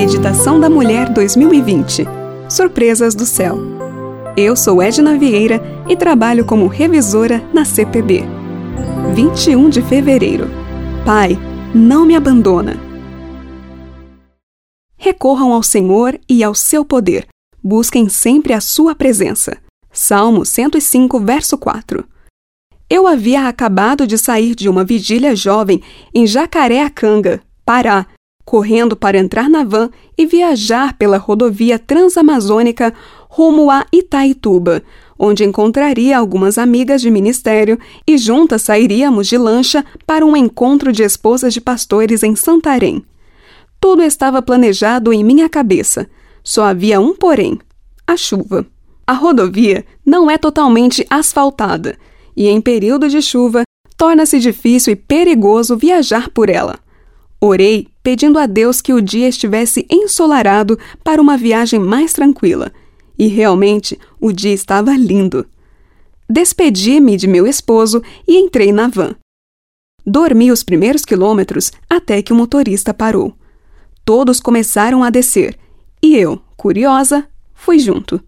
Meditação da Mulher 2020 Surpresas do Céu. Eu sou Edna Vieira e trabalho como revisora na CPB. 21 de fevereiro. Pai, não me abandona. Recorram ao Senhor e ao seu poder. Busquem sempre a sua presença. Salmo 105, verso 4. Eu havia acabado de sair de uma vigília jovem em Jacareacanga, Pará, correndo para entrar na van e viajar pela rodovia transamazônica rumo a Itaituba, onde encontraria algumas amigas de ministério e juntas sairíamos de lancha para um encontro de esposas de pastores em Santarém. Tudo estava planejado em minha cabeça. Só havia um porém: a chuva. A rodovia não é totalmente asfaltada e, em período de chuva, torna-se difícil e perigoso viajar por ela. Orei pedindo a Deus que o dia estivesse ensolarado para uma viagem mais tranquila. E realmente o dia estava lindo. Despedi-me de meu esposo e entrei na van. Dormi os primeiros quilômetros até que o motorista parou. Todos começaram a descer e eu, curiosa, fui junto.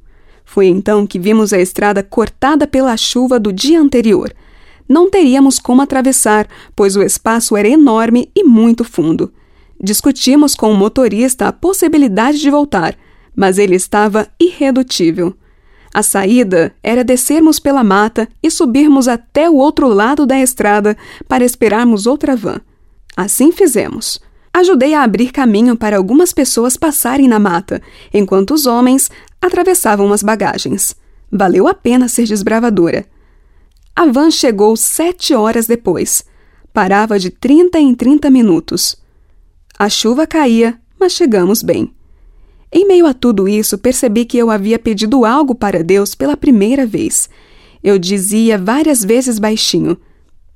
Foi então que vimos a estrada cortada pela chuva do dia anterior. Não teríamos como atravessar, pois o espaço era enorme e muito fundo. Discutimos com o motorista a possibilidade de voltar, mas ele estava irredutível. A saída era descermos pela mata e subirmos até o outro lado da estrada para esperarmos outra van. Assim fizemos. Ajudei a abrir caminho para algumas pessoas passarem na mata, enquanto os homens atravessavam as bagagens. Valeu a pena ser desbravadora. A van chegou sete horas depois. Parava de 30 em 30 minutos. A chuva caía, mas chegamos bem. Em meio a tudo isso, percebi que eu havia pedido algo para Deus pela primeira vez. Eu dizia várias vezes baixinho: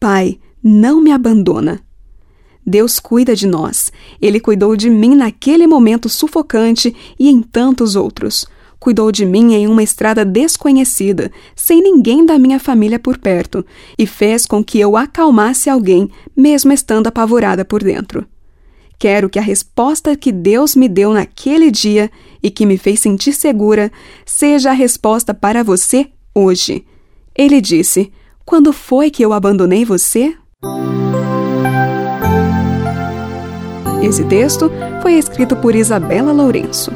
Pai, não me abandona. Deus cuida de nós. Ele cuidou de mim naquele momento sufocante e em tantos outros. Cuidou de mim em uma estrada desconhecida, sem ninguém da minha família por perto, e fez com que eu acalmasse alguém, mesmo estando apavorada por dentro. Quero que a resposta que Deus me deu naquele dia e que me fez sentir segura seja a resposta para você hoje. Ele disse: Quando foi que eu abandonei você? Esse texto foi escrito por Isabela Lourenço.